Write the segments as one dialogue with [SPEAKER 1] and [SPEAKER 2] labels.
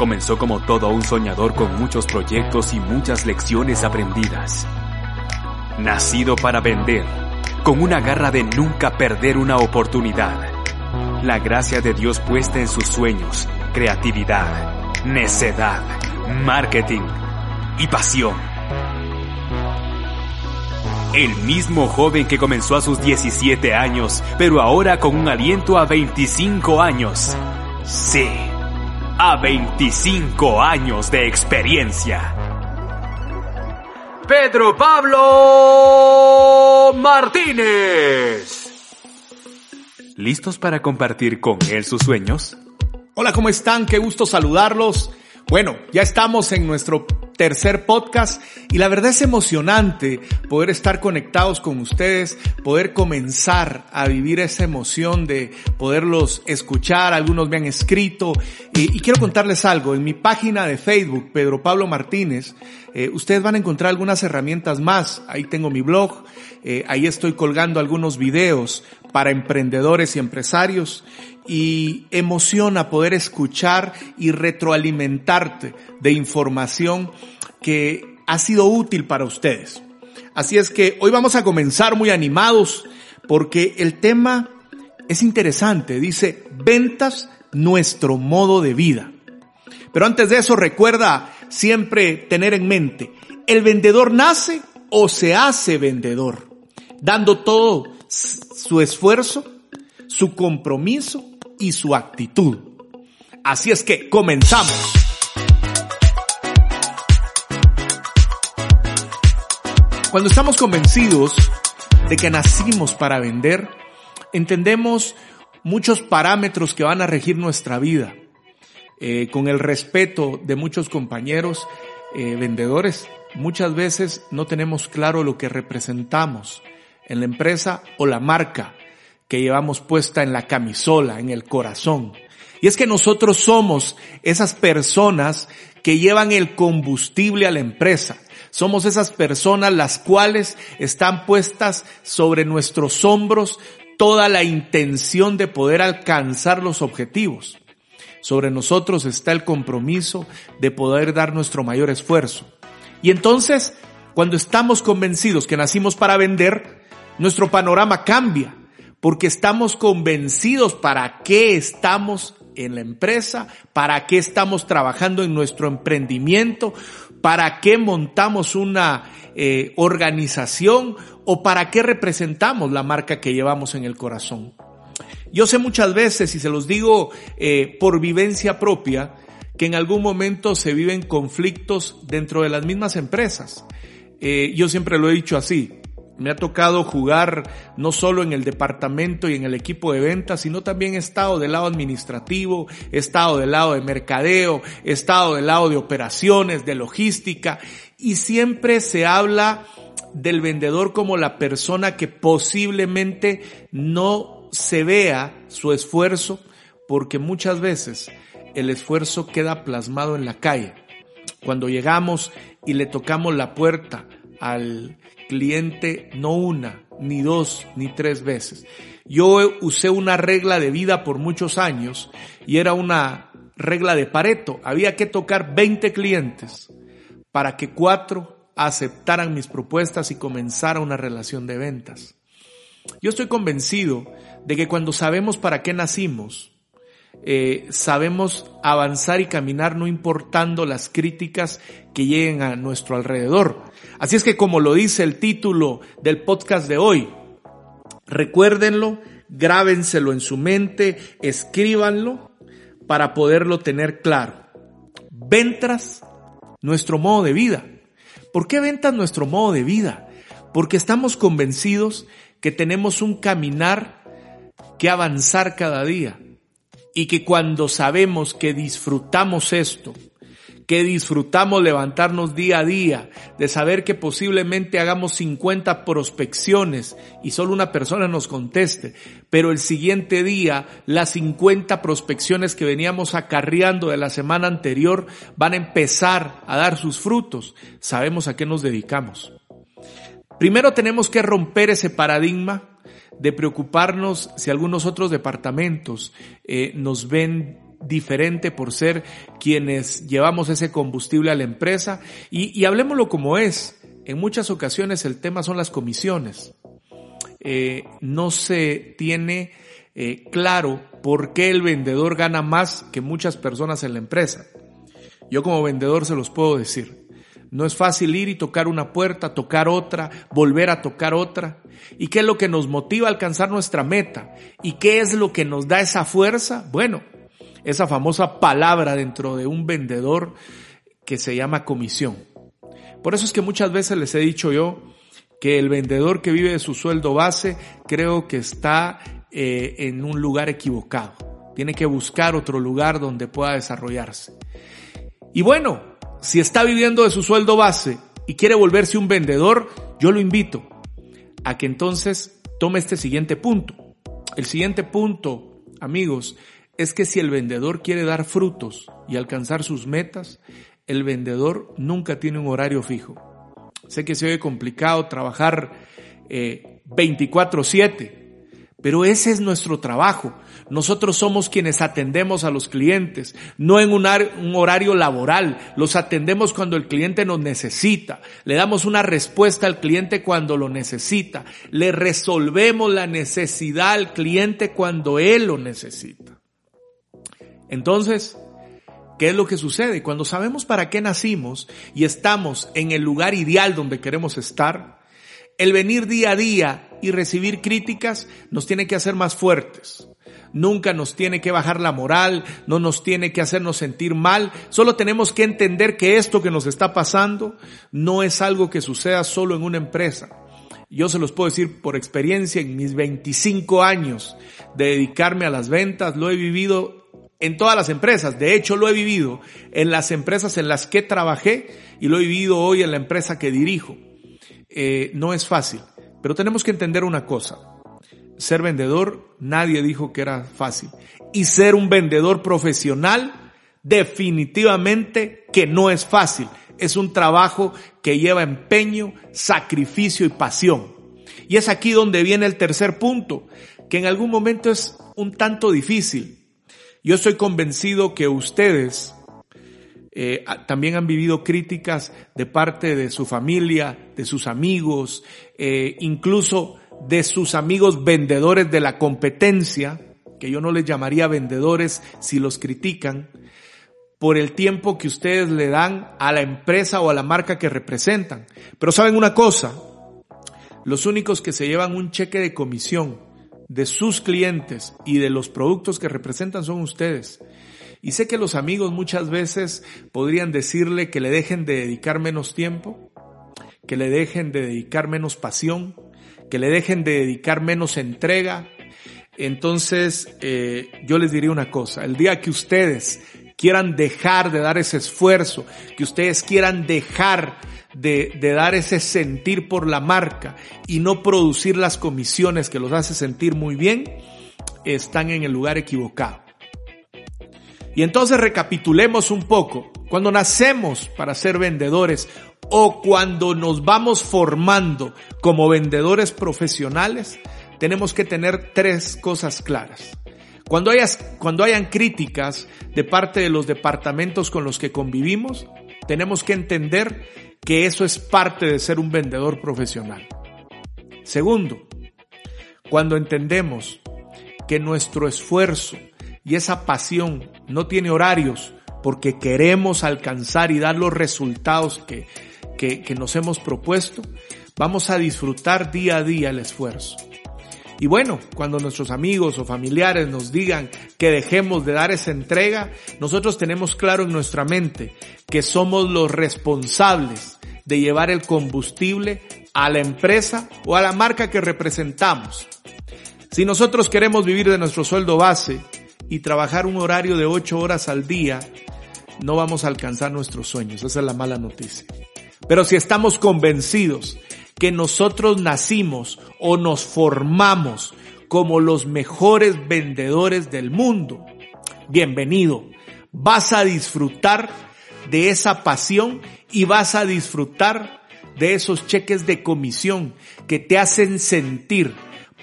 [SPEAKER 1] comenzó como todo un soñador con muchos proyectos y muchas lecciones aprendidas. Nacido para vender, con una garra de nunca perder una oportunidad. La gracia de Dios puesta en sus sueños, creatividad, necedad, marketing y pasión. El mismo joven que comenzó a sus 17 años, pero ahora con un aliento a 25 años. Sí a 25 años de experiencia. Pedro Pablo Martínez. ¿Listos para compartir con él sus sueños?
[SPEAKER 2] Hola, ¿cómo están? Qué gusto saludarlos. Bueno, ya estamos en nuestro tercer podcast. Y la verdad es emocionante poder estar conectados con ustedes, poder comenzar a vivir esa emoción de poderlos escuchar, algunos me han escrito. Y, quiero contarles algo, en mi página de Facebook, Pedro Pablo Martínez, eh, ustedes van a encontrar algunas herramientas más, ahí tengo mi blog, eh, ahí estoy colgando algunos videos para emprendedores y empresarios y emociona poder escuchar y retroalimentarte de información que ha sido útil para ustedes. Así es que hoy vamos a comenzar muy animados porque el tema es interesante. Dice, ventas, nuestro modo de vida. Pero antes de eso recuerda siempre tener en mente, el vendedor nace o se hace vendedor, dando todo su esfuerzo, su compromiso y su actitud. Así es que comenzamos. Cuando estamos convencidos de que nacimos para vender, entendemos muchos parámetros que van a regir nuestra vida. Eh, con el respeto de muchos compañeros eh, vendedores, muchas veces no tenemos claro lo que representamos en la empresa o la marca que llevamos puesta en la camisola, en el corazón. Y es que nosotros somos esas personas que llevan el combustible a la empresa. Somos esas personas las cuales están puestas sobre nuestros hombros toda la intención de poder alcanzar los objetivos. Sobre nosotros está el compromiso de poder dar nuestro mayor esfuerzo. Y entonces, cuando estamos convencidos que nacimos para vender, nuestro panorama cambia porque estamos convencidos para qué estamos en la empresa, para qué estamos trabajando en nuestro emprendimiento, para qué montamos una eh, organización o para qué representamos la marca que llevamos en el corazón. Yo sé muchas veces, y se los digo eh, por vivencia propia, que en algún momento se viven conflictos dentro de las mismas empresas. Eh, yo siempre lo he dicho así, me ha tocado jugar no solo en el departamento y en el equipo de ventas, sino también estado del lado administrativo, estado del lado de mercadeo, estado del lado de operaciones, de logística, y siempre se habla del vendedor como la persona que posiblemente no se vea su esfuerzo, porque muchas veces el esfuerzo queda plasmado en la calle. Cuando llegamos y le tocamos la puerta al cliente no una, ni dos, ni tres veces. Yo usé una regla de vida por muchos años y era una regla de Pareto. Había que tocar 20 clientes para que cuatro aceptaran mis propuestas y comenzara una relación de ventas. Yo estoy convencido de que cuando sabemos para qué nacimos, eh, sabemos avanzar y caminar no importando las críticas que lleguen a nuestro alrededor. Así es que como lo dice el título del podcast de hoy, recuérdenlo, grábenselo en su mente, escríbanlo para poderlo tener claro. Ventas, nuestro modo de vida. ¿Por qué ventas nuestro modo de vida? Porque estamos convencidos que tenemos un caminar que avanzar cada día y que cuando sabemos que disfrutamos esto, que disfrutamos levantarnos día a día, de saber que posiblemente hagamos 50 prospecciones y solo una persona nos conteste, pero el siguiente día las 50 prospecciones que veníamos acarreando de la semana anterior van a empezar a dar sus frutos, sabemos a qué nos dedicamos. Primero tenemos que romper ese paradigma de preocuparnos si algunos otros departamentos eh, nos ven diferente por ser quienes llevamos ese combustible a la empresa y, y hablemoslo como es. En muchas ocasiones el tema son las comisiones. Eh, no se tiene eh, claro por qué el vendedor gana más que muchas personas en la empresa. Yo como vendedor se los puedo decir. No es fácil ir y tocar una puerta, tocar otra, volver a tocar otra. ¿Y qué es lo que nos motiva a alcanzar nuestra meta? ¿Y qué es lo que nos da esa fuerza? Bueno, esa famosa palabra dentro de un vendedor que se llama comisión. Por eso es que muchas veces les he dicho yo que el vendedor que vive de su sueldo base creo que está eh, en un lugar equivocado. Tiene que buscar otro lugar donde pueda desarrollarse. Y bueno, si está viviendo de su sueldo base y quiere volverse un vendedor, yo lo invito a que entonces tome este siguiente punto. El siguiente punto, amigos, es que si el vendedor quiere dar frutos y alcanzar sus metas, el vendedor nunca tiene un horario fijo. Sé que se oye complicado trabajar eh, 24/7, pero ese es nuestro trabajo. Nosotros somos quienes atendemos a los clientes, no en un, horario laboral. Los atendemos cuando el cliente nos necesita. Le damos una respuesta al cliente cuando lo necesita. Le resolvemos la necesidad al cliente cuando él lo necesita. Entonces, ¿qué es lo que sucede? Cuando sabemos para qué nacimos y estamos en el lugar ideal donde queremos estar, el venir día a día y recibir críticas nos tiene que hacer más fuertes. Nunca nos tiene que bajar la moral, no nos tiene que hacernos sentir mal. Solo tenemos que entender que esto que nos está pasando no es algo que suceda solo en una empresa. Yo se los puedo decir por experiencia, en mis 25 años de dedicarme a las ventas, lo he vivido en todas las empresas. De hecho, lo he vivido en las empresas en las que trabajé y lo he vivido hoy en la empresa que dirijo. Eh, no es fácil, pero tenemos que entender una cosa. Ser vendedor, nadie dijo que era fácil. Y ser un vendedor profesional, definitivamente que no es fácil. Es un trabajo que lleva empeño, sacrificio y pasión. Y es aquí donde viene el tercer punto, que en algún momento es un tanto difícil. Yo estoy convencido que ustedes eh, también han vivido críticas de parte de su familia, de sus amigos, eh, incluso de sus amigos vendedores de la competencia, que yo no les llamaría vendedores si los critican, por el tiempo que ustedes le dan a la empresa o a la marca que representan. Pero saben una cosa, los únicos que se llevan un cheque de comisión de sus clientes y de los productos que representan son ustedes. Y sé que los amigos muchas veces podrían decirle que le dejen de dedicar menos tiempo, que le dejen de dedicar menos pasión, que le dejen de dedicar menos entrega. Entonces, eh, yo les diría una cosa, el día que ustedes quieran dejar de dar ese esfuerzo, que ustedes quieran dejar de, de, dar ese sentir por la marca y no producir las comisiones que los hace sentir muy bien, están en el lugar equivocado. Y entonces recapitulemos un poco. Cuando nacemos para ser vendedores o cuando nos vamos formando como vendedores profesionales, tenemos que tener tres cosas claras. Cuando, hayas, cuando hayan críticas de parte de los departamentos con los que convivimos, tenemos que entender que eso es parte de ser un vendedor profesional. Segundo, cuando entendemos que nuestro esfuerzo y esa pasión no tiene horarios porque queremos alcanzar y dar los resultados que, que, nos hemos propuesto, vamos a disfrutar día a día el esfuerzo. Y bueno, cuando nuestros amigos o familiares nos digan que dejemos de dar esa entrega, nosotros tenemos claro en nuestra mente que somos los responsables de llevar el combustible a la empresa o a la marca que representamos. Si nosotros queremos vivir de nuestro sueldo base y trabajar un horario de ocho horas al día, no vamos a alcanzar nuestros sueños. Esa es la mala noticia. Pero si estamos convencidos que nosotros nacimos o nos formamos como los mejores vendedores del mundo, bienvenido. Vas a disfrutar de esa pasión y vas a disfrutar de esos cheques de comisión que te hacen sentir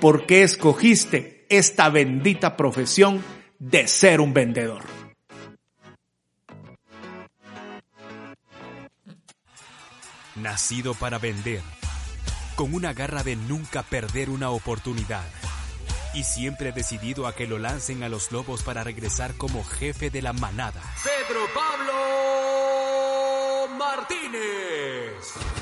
[SPEAKER 2] por qué escogiste esta bendita profesión de ser un vendedor.
[SPEAKER 1] Nacido para vender, con una garra de nunca perder una oportunidad y siempre decidido a que lo lancen a los lobos para regresar como jefe de la manada.
[SPEAKER 3] Pedro Pablo Martínez.